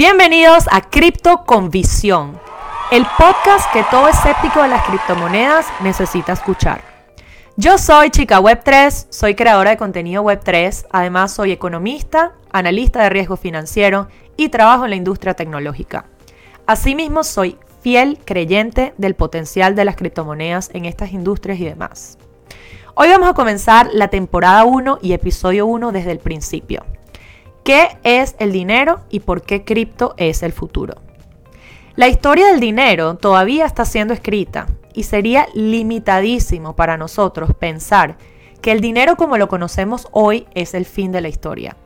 Bienvenidos a Cripto con Visión, el podcast que todo escéptico de las criptomonedas necesita escuchar. Yo soy Chica Web3, soy creadora de contenido Web3, además soy economista, analista de riesgo financiero y trabajo en la industria tecnológica. Asimismo, soy fiel creyente del potencial de las criptomonedas en estas industrias y demás. Hoy vamos a comenzar la temporada 1 y episodio 1 desde el principio. ¿Qué es el dinero y por qué cripto es el futuro? La historia del dinero todavía está siendo escrita y sería limitadísimo para nosotros pensar que el dinero como lo conocemos hoy es el fin de la historia.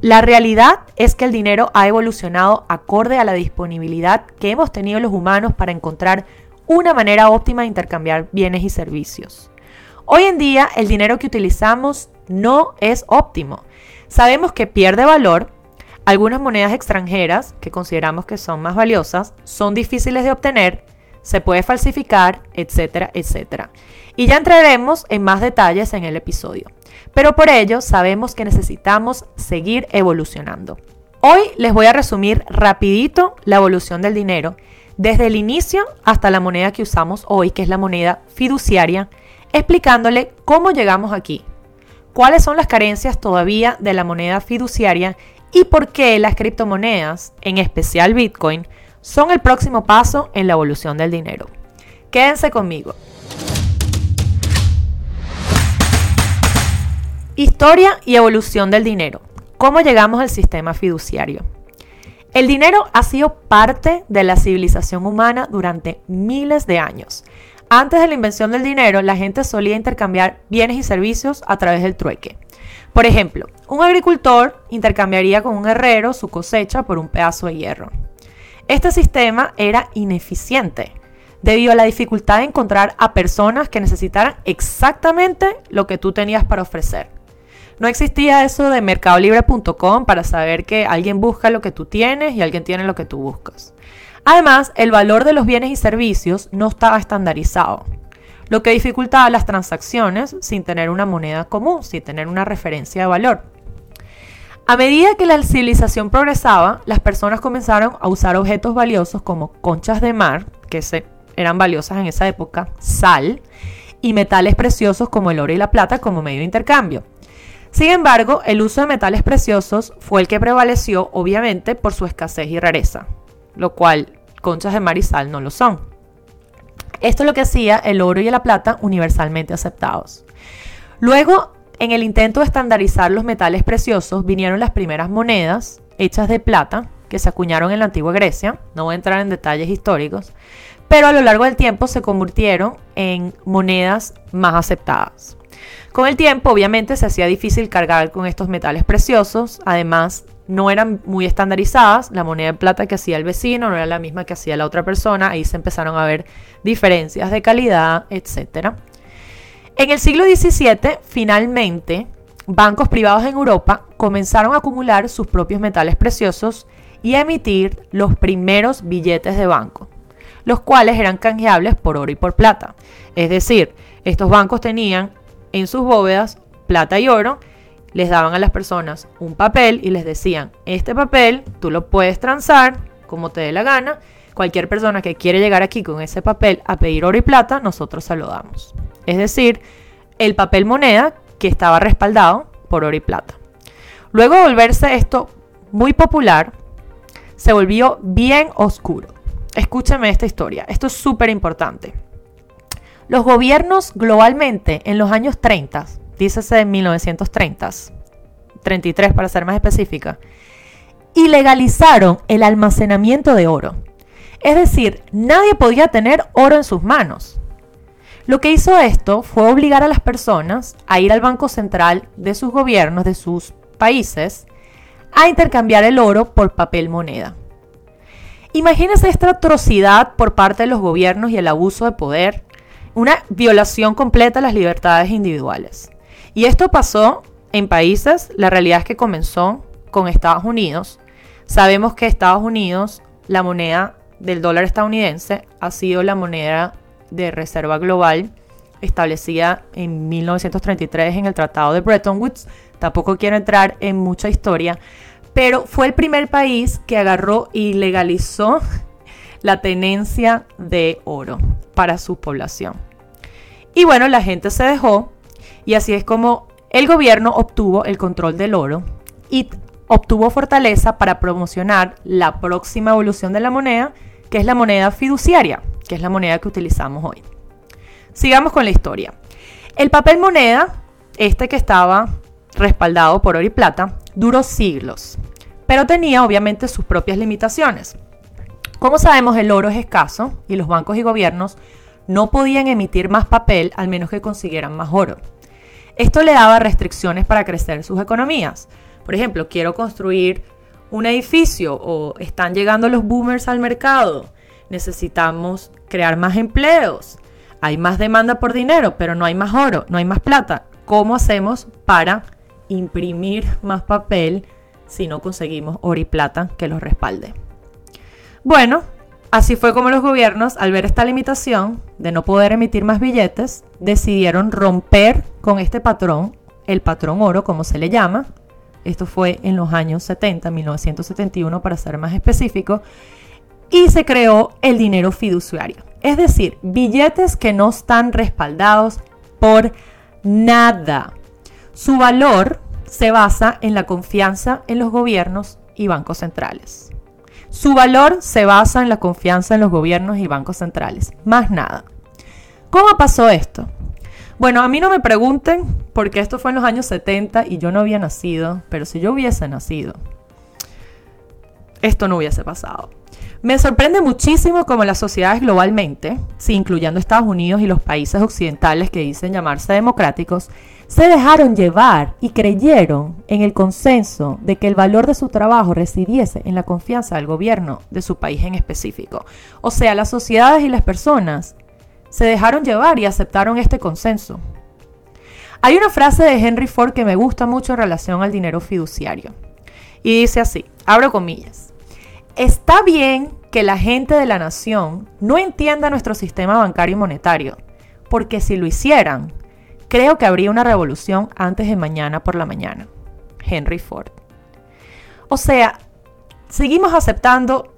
La realidad es que el dinero ha evolucionado acorde a la disponibilidad que hemos tenido los humanos para encontrar una manera óptima de intercambiar bienes y servicios. Hoy en día el dinero que utilizamos no es óptimo. Sabemos que pierde valor. Algunas monedas extranjeras, que consideramos que son más valiosas, son difíciles de obtener, se puede falsificar, etcétera, etcétera. Y ya entraremos en más detalles en el episodio. Pero por ello sabemos que necesitamos seguir evolucionando. Hoy les voy a resumir rapidito la evolución del dinero, desde el inicio hasta la moneda que usamos hoy, que es la moneda fiduciaria, explicándole cómo llegamos aquí, cuáles son las carencias todavía de la moneda fiduciaria y por qué las criptomonedas, en especial Bitcoin, son el próximo paso en la evolución del dinero. Quédense conmigo. Historia y evolución del dinero. ¿Cómo llegamos al sistema fiduciario? El dinero ha sido parte de la civilización humana durante miles de años. Antes de la invención del dinero, la gente solía intercambiar bienes y servicios a través del trueque. Por ejemplo, un agricultor intercambiaría con un herrero su cosecha por un pedazo de hierro. Este sistema era ineficiente debido a la dificultad de encontrar a personas que necesitaran exactamente lo que tú tenías para ofrecer. No existía eso de mercadolibre.com para saber que alguien busca lo que tú tienes y alguien tiene lo que tú buscas. Además, el valor de los bienes y servicios no estaba estandarizado, lo que dificultaba las transacciones sin tener una moneda común, sin tener una referencia de valor. A medida que la civilización progresaba, las personas comenzaron a usar objetos valiosos como conchas de mar, que eran valiosas en esa época, sal, y metales preciosos como el oro y la plata como medio de intercambio. Sin embargo, el uso de metales preciosos fue el que prevaleció obviamente por su escasez y rareza, lo cual conchas de marisal no lo son. Esto es lo que hacía el oro y la plata universalmente aceptados. Luego, en el intento de estandarizar los metales preciosos, vinieron las primeras monedas hechas de plata que se acuñaron en la antigua Grecia. No voy a entrar en detalles históricos, pero a lo largo del tiempo se convirtieron en monedas más aceptadas. Con el tiempo, obviamente, se hacía difícil cargar con estos metales preciosos. Además, no eran muy estandarizadas. La moneda de plata que hacía el vecino no era la misma que hacía la otra persona. Ahí se empezaron a ver diferencias de calidad, etc. En el siglo XVII, finalmente, bancos privados en Europa comenzaron a acumular sus propios metales preciosos y a emitir los primeros billetes de banco, los cuales eran canjeables por oro y por plata. Es decir, estos bancos tenían en sus bóvedas plata y oro les daban a las personas un papel y les decían, este papel tú lo puedes transar como te dé la gana. Cualquier persona que quiere llegar aquí con ese papel a pedir oro y plata, nosotros se lo damos. Es decir, el papel moneda que estaba respaldado por oro y plata. Luego de volverse esto muy popular, se volvió bien oscuro. Escúchame esta historia, esto es súper importante. Los gobiernos globalmente en los años 30 dícese en 1930, 33 para ser más específica, y legalizaron el almacenamiento de oro. Es decir, nadie podía tener oro en sus manos. Lo que hizo esto fue obligar a las personas a ir al Banco Central de sus gobiernos, de sus países, a intercambiar el oro por papel moneda. Imagínense esta atrocidad por parte de los gobiernos y el abuso de poder, una violación completa de las libertades individuales. Y esto pasó en países, la realidad es que comenzó con Estados Unidos. Sabemos que Estados Unidos, la moneda del dólar estadounidense, ha sido la moneda de reserva global establecida en 1933 en el Tratado de Bretton Woods. Tampoco quiero entrar en mucha historia, pero fue el primer país que agarró y legalizó la tenencia de oro para su población. Y bueno, la gente se dejó y así es como el gobierno obtuvo el control del oro y obtuvo fortaleza para promocionar la próxima evolución de la moneda, que es la moneda fiduciaria, que es la moneda que utilizamos hoy. Sigamos con la historia. El papel moneda, este que estaba respaldado por oro y plata, duró siglos, pero tenía obviamente sus propias limitaciones. Como sabemos, el oro es escaso y los bancos y gobiernos no podían emitir más papel al menos que consiguieran más oro. Esto le daba restricciones para crecer sus economías. Por ejemplo, quiero construir un edificio o están llegando los boomers al mercado. Necesitamos crear más empleos. Hay más demanda por dinero, pero no hay más oro, no hay más plata. ¿Cómo hacemos para imprimir más papel si no conseguimos oro y plata que los respalde? Bueno, así fue como los gobiernos, al ver esta limitación de no poder emitir más billetes, decidieron romper con este patrón, el patrón oro, como se le llama. Esto fue en los años 70, 1971 para ser más específico, y se creó el dinero fiduciario. Es decir, billetes que no están respaldados por nada. Su valor se basa en la confianza en los gobiernos y bancos centrales. Su valor se basa en la confianza en los gobiernos y bancos centrales, más nada. ¿Cómo pasó esto? Bueno, a mí no me pregunten porque esto fue en los años 70 y yo no había nacido, pero si yo hubiese nacido, esto no hubiese pasado. Me sorprende muchísimo cómo las sociedades globalmente, incluyendo Estados Unidos y los países occidentales que dicen llamarse democráticos, se dejaron llevar y creyeron en el consenso de que el valor de su trabajo residiese en la confianza del gobierno de su país en específico. O sea, las sociedades y las personas se dejaron llevar y aceptaron este consenso. Hay una frase de Henry Ford que me gusta mucho en relación al dinero fiduciario. Y dice así, abro comillas, está bien que la gente de la nación no entienda nuestro sistema bancario y monetario, porque si lo hicieran, Creo que habría una revolución antes de mañana por la mañana. Henry Ford. O sea, seguimos aceptando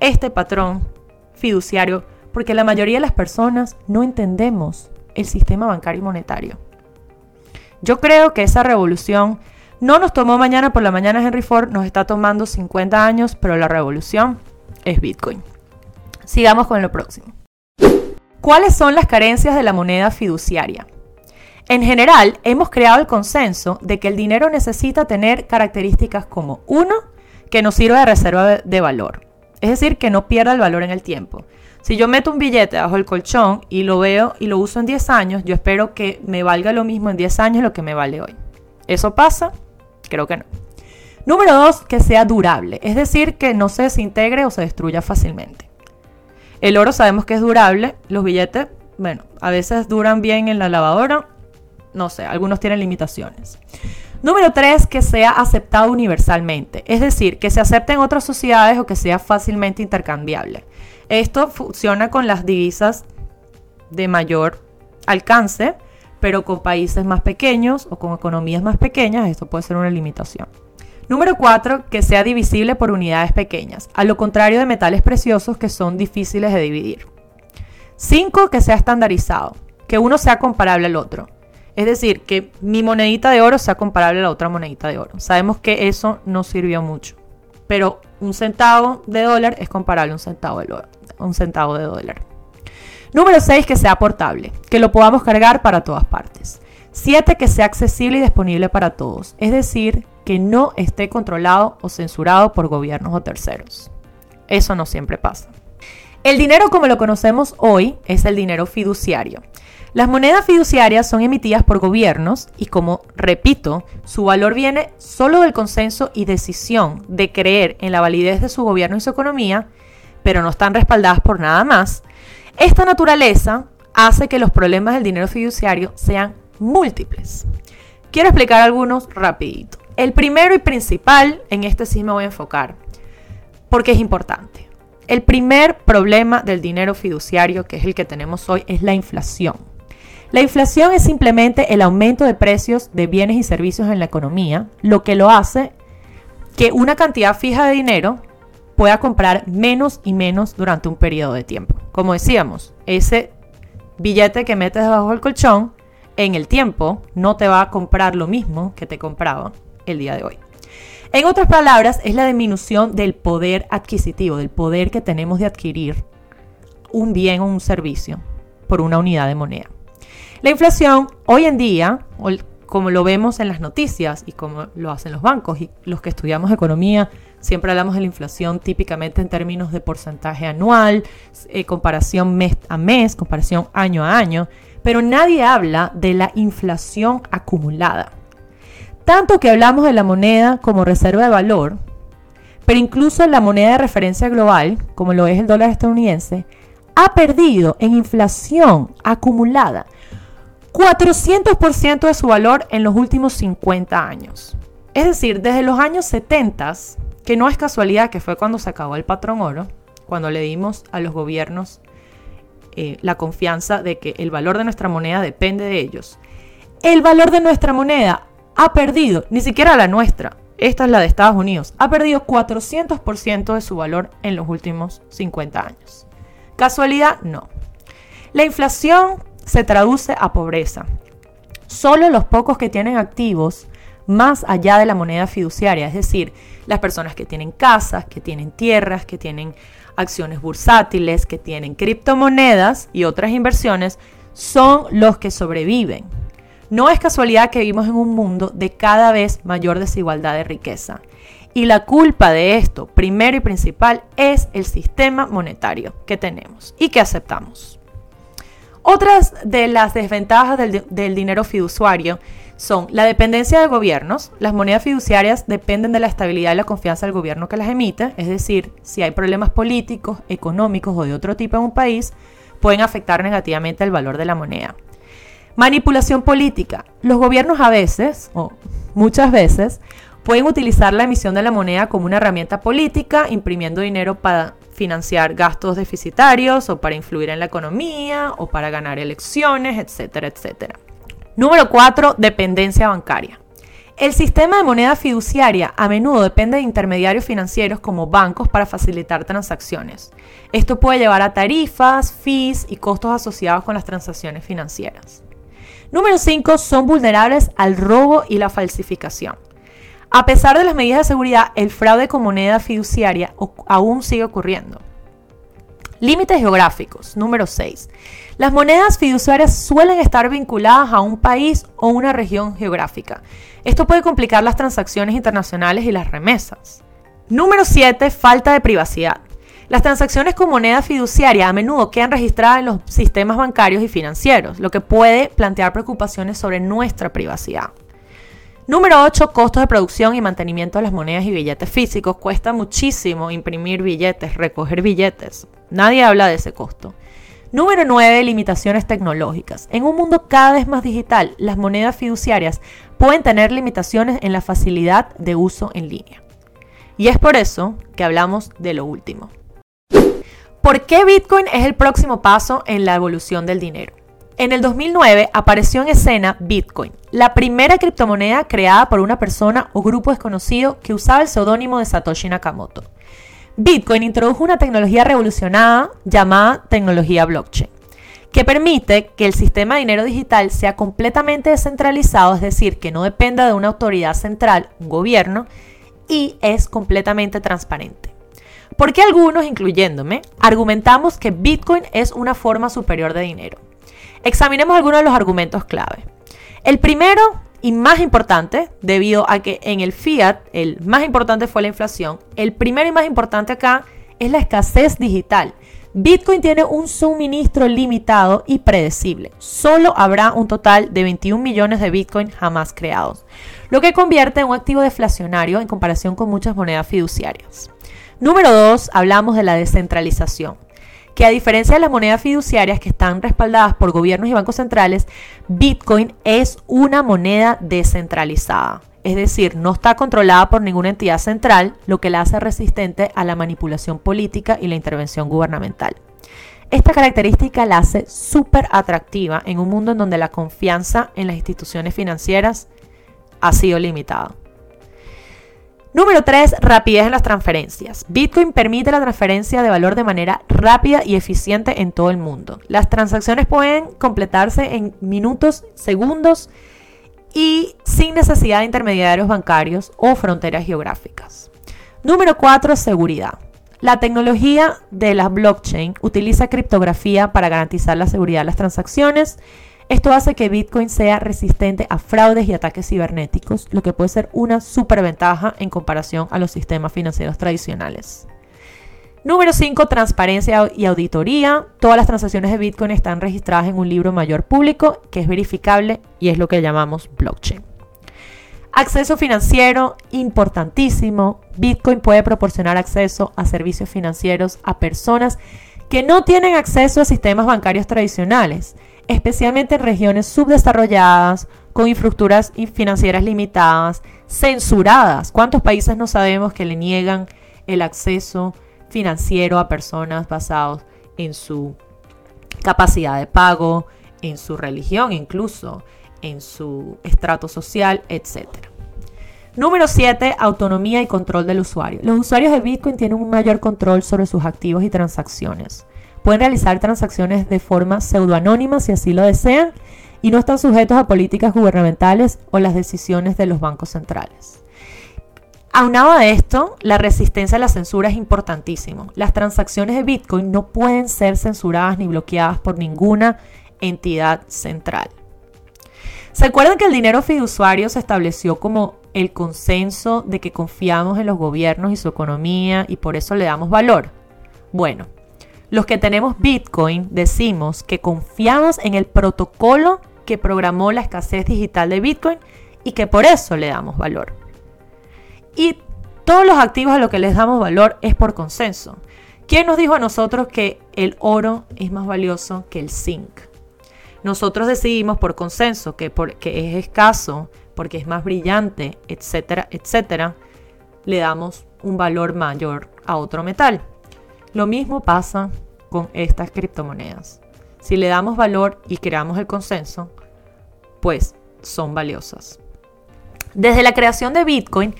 este patrón fiduciario porque la mayoría de las personas no entendemos el sistema bancario y monetario. Yo creo que esa revolución no nos tomó mañana por la mañana Henry Ford, nos está tomando 50 años, pero la revolución es Bitcoin. Sigamos con lo próximo. ¿Cuáles son las carencias de la moneda fiduciaria? En general, hemos creado el consenso de que el dinero necesita tener características como, uno, que nos sirva de reserva de valor, es decir, que no pierda el valor en el tiempo. Si yo meto un billete bajo el colchón y lo veo y lo uso en 10 años, yo espero que me valga lo mismo en 10 años lo que me vale hoy. ¿Eso pasa? Creo que no. Número dos, que sea durable, es decir, que no se desintegre o se destruya fácilmente. El oro sabemos que es durable, los billetes, bueno, a veces duran bien en la lavadora, no sé, algunos tienen limitaciones. Número tres, que sea aceptado universalmente, es decir, que se acepte en otras sociedades o que sea fácilmente intercambiable. Esto funciona con las divisas de mayor alcance, pero con países más pequeños o con economías más pequeñas esto puede ser una limitación. Número cuatro, que sea divisible por unidades pequeñas, a lo contrario de metales preciosos que son difíciles de dividir. Cinco, que sea estandarizado, que uno sea comparable al otro. Es decir, que mi monedita de oro sea comparable a la otra monedita de oro. Sabemos que eso no sirvió mucho. Pero un centavo de dólar es comparable a un centavo de, un centavo de dólar. Número 6, que sea portable, que lo podamos cargar para todas partes. 7, que sea accesible y disponible para todos, es decir, que no esté controlado o censurado por gobiernos o terceros. Eso no siempre pasa. El dinero como lo conocemos hoy es el dinero fiduciario. Las monedas fiduciarias son emitidas por gobiernos y como repito, su valor viene solo del consenso y decisión de creer en la validez de su gobierno y su economía, pero no están respaldadas por nada más. Esta naturaleza hace que los problemas del dinero fiduciario sean múltiples. Quiero explicar algunos rapidito. El primero y principal, en este sí me voy a enfocar, porque es importante. El primer problema del dinero fiduciario, que es el que tenemos hoy, es la inflación. La inflación es simplemente el aumento de precios de bienes y servicios en la economía. Lo que lo hace que una cantidad fija de dinero pueda comprar menos y menos durante un periodo de tiempo. Como decíamos, ese billete que metes debajo del colchón en el tiempo no te va a comprar lo mismo que te compraba el día de hoy. En otras palabras, es la disminución del poder adquisitivo, del poder que tenemos de adquirir un bien o un servicio por una unidad de moneda. La inflación hoy en día, como lo vemos en las noticias y como lo hacen los bancos y los que estudiamos economía, siempre hablamos de la inflación típicamente en términos de porcentaje anual, eh, comparación mes a mes, comparación año a año, pero nadie habla de la inflación acumulada. Tanto que hablamos de la moneda como reserva de valor, pero incluso la moneda de referencia global, como lo es el dólar estadounidense, ha perdido en inflación acumulada 400% de su valor en los últimos 50 años. Es decir, desde los años 70, que no es casualidad que fue cuando se acabó el patrón oro, cuando le dimos a los gobiernos eh, la confianza de que el valor de nuestra moneda depende de ellos. El valor de nuestra moneda ha perdido, ni siquiera la nuestra, esta es la de Estados Unidos, ha perdido 400% de su valor en los últimos 50 años. ¿Casualidad? No. La inflación se traduce a pobreza. Solo los pocos que tienen activos más allá de la moneda fiduciaria, es decir, las personas que tienen casas, que tienen tierras, que tienen acciones bursátiles, que tienen criptomonedas y otras inversiones, son los que sobreviven. No es casualidad que vivimos en un mundo de cada vez mayor desigualdad de riqueza. Y la culpa de esto, primero y principal, es el sistema monetario que tenemos y que aceptamos. Otras de las desventajas del, dinero fiduciario son la dependencia de gobiernos. Las monedas fiduciarias dependen de la estabilidad y la confianza del gobierno que las emite. Es decir, si hay problemas políticos, económicos o de otro tipo en un país, pueden afectar negativamente el valor de la moneda. Manipulación política. Los gobiernos a veces, o muchas veces, pueden utilizar la emisión de la moneda como una herramienta política, imprimiendo dinero para financiar gastos deficitarios o para influir en la economía o para ganar elecciones, etcétera, etcétera. Número 4. Dependencia bancaria. El sistema de moneda fiduciaria a menudo depende de intermediarios financieros como bancos para facilitar transacciones. Esto puede llevar a tarifas, fees y costos asociados con las transacciones financieras. Número 5. Son vulnerables al robo y la falsificación. A pesar de las medidas de seguridad, el fraude con moneda fiduciaria aún sigue ocurriendo. Límites geográficos. Número 6. Las monedas fiduciarias suelen estar vinculadas a un país o una región geográfica. Esto puede complicar las transacciones internacionales y las remesas. Número 7. Falta de privacidad. Las transacciones con moneda fiduciaria a menudo quedan registradas en los sistemas bancarios y financieros, lo que puede plantear preocupaciones sobre nuestra privacidad. Número 8. Costos de producción y mantenimiento de las monedas y billetes físicos. Cuesta muchísimo imprimir billetes, recoger billetes. Nadie habla de ese costo. Número 9. Limitaciones tecnológicas. En un mundo cada vez más digital, las monedas fiduciarias pueden tener limitaciones en la facilidad de uso en línea. Y es por eso que hablamos de lo último. ¿Por qué Bitcoin es el próximo paso en la evolución del dinero? En el 2009 apareció en escena Bitcoin, la primera criptomoneda creada por una persona o grupo desconocido que usaba el seudónimo de Satoshi Nakamoto. Bitcoin introdujo una tecnología revolucionada llamada tecnología blockchain, que permite que el sistema de dinero digital sea completamente descentralizado, es decir, que no dependa de una autoridad central, un gobierno, y es completamente transparente. Porque algunos, incluyéndome, argumentamos que Bitcoin es una forma superior de dinero. Examinemos algunos de los argumentos clave. El primero y más importante, debido a que en el fiat el más importante fue la inflación, el primero y más importante acá es la escasez digital. Bitcoin tiene un suministro limitado y predecible. Solo habrá un total de 21 millones de Bitcoin jamás creados, lo que convierte en un activo deflacionario en comparación con muchas monedas fiduciarias. Número 2, hablamos de la descentralización que a diferencia de las monedas fiduciarias que están respaldadas por gobiernos y bancos centrales, Bitcoin es una moneda descentralizada. Es decir, no está controlada por ninguna entidad central, lo que la hace resistente a la manipulación política y la intervención gubernamental. Esta característica la hace súper atractiva en un mundo en donde la confianza en las instituciones financieras ha sido limitada. Número 3, rapidez en las transferencias. Bitcoin permite la transferencia de valor de manera rápida y eficiente en todo el mundo. Las transacciones pueden completarse en minutos, segundos y sin necesidad de intermediarios bancarios o fronteras geográficas. Número 4, seguridad. La tecnología de la blockchain utiliza criptografía para garantizar la seguridad de las transacciones esto hace que Bitcoin sea resistente a fraudes y ataques cibernéticos, lo que puede ser una superventaja en comparación a los sistemas financieros tradicionales. Número 5. Transparencia y auditoría. Todas las transacciones de Bitcoin están registradas en un libro mayor público que es verificable y es lo que llamamos blockchain. Acceso financiero, importantísimo. Bitcoin puede proporcionar acceso a servicios financieros a personas que no tienen acceso a sistemas bancarios tradicionales especialmente en regiones subdesarrolladas, con infraestructuras financieras limitadas, censuradas. ¿Cuántos países no sabemos que le niegan el acceso financiero a personas basados en su capacidad de pago, en su religión incluso, en su estrato social, etcétera? Número 7. Autonomía y control del usuario. Los usuarios de Bitcoin tienen un mayor control sobre sus activos y transacciones. Pueden realizar transacciones de forma pseudoanónima si así lo desean y no están sujetos a políticas gubernamentales o las decisiones de los bancos centrales. Aunado a esto, la resistencia a la censura es importantísimo. Las transacciones de Bitcoin no pueden ser censuradas ni bloqueadas por ninguna entidad central. ¿Se acuerdan que el dinero fiduciario se estableció como el consenso de que confiamos en los gobiernos y su economía y por eso le damos valor? Bueno, los que tenemos Bitcoin decimos que confiamos en el protocolo que programó la escasez digital de Bitcoin y que por eso le damos valor. Y todos los activos a los que les damos valor es por consenso. ¿Quién nos dijo a nosotros que el oro es más valioso que el zinc? Nosotros decidimos por consenso que porque es escaso, porque es más brillante, etcétera, etcétera, le damos un valor mayor a otro metal. Lo mismo pasa con estas criptomonedas. Si le damos valor y creamos el consenso, pues son valiosas. Desde la creación de Bitcoin,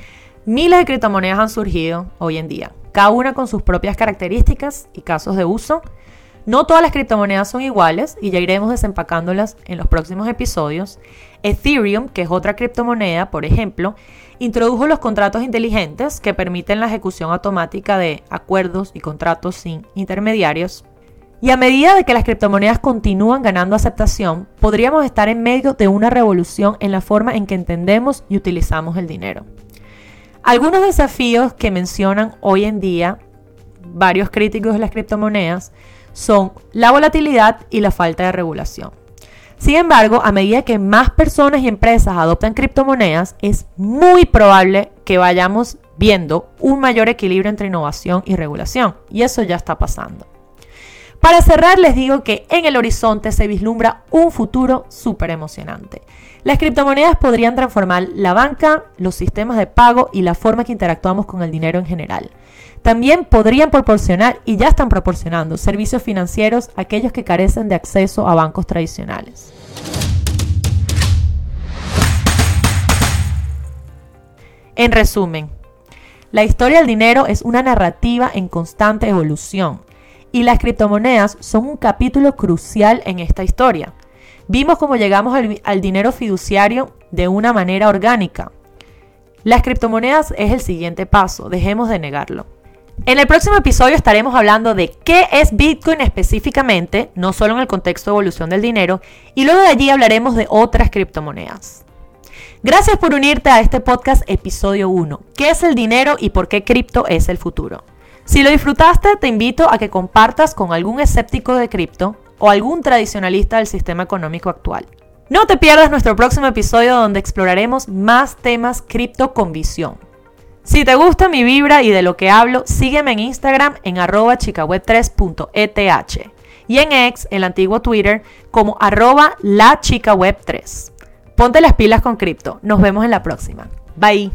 miles de criptomonedas han surgido hoy en día, cada una con sus propias características y casos de uso. No todas las criptomonedas son iguales y ya iremos desempacándolas en los próximos episodios. Ethereum, que es otra criptomoneda, por ejemplo, introdujo los contratos inteligentes que permiten la ejecución automática de acuerdos y contratos sin intermediarios. Y a medida de que las criptomonedas continúan ganando aceptación, podríamos estar en medio de una revolución en la forma en que entendemos y utilizamos el dinero. Algunos desafíos que mencionan hoy en día varios críticos de las criptomonedas son la volatilidad y la falta de regulación. Sin embargo, a medida que más personas y empresas adoptan criptomonedas, es muy probable que vayamos viendo un mayor equilibrio entre innovación y regulación. Y eso ya está pasando. Para cerrar, les digo que en el horizonte se vislumbra un futuro súper emocionante. Las criptomonedas podrían transformar la banca, los sistemas de pago y la forma que interactuamos con el dinero en general. También podrían proporcionar, y ya están proporcionando, servicios financieros a aquellos que carecen de acceso a bancos tradicionales. En resumen, la historia del dinero es una narrativa en constante evolución y las criptomonedas son un capítulo crucial en esta historia. Vimos cómo llegamos al, al dinero fiduciario de una manera orgánica. Las criptomonedas es el siguiente paso, dejemos de negarlo. En el próximo episodio estaremos hablando de qué es Bitcoin específicamente, no solo en el contexto de evolución del dinero, y luego de allí hablaremos de otras criptomonedas. Gracias por unirte a este podcast episodio 1. ¿Qué es el dinero y por qué cripto es el futuro? Si lo disfrutaste, te invito a que compartas con algún escéptico de cripto o algún tradicionalista del sistema económico actual. No te pierdas nuestro próximo episodio donde exploraremos más temas cripto con visión. Si te gusta mi vibra y de lo que hablo, sígueme en Instagram en arroba chicaweb3.eth y en X, el antiguo Twitter, como arroba la 3 Ponte las pilas con cripto. Nos vemos en la próxima. Bye.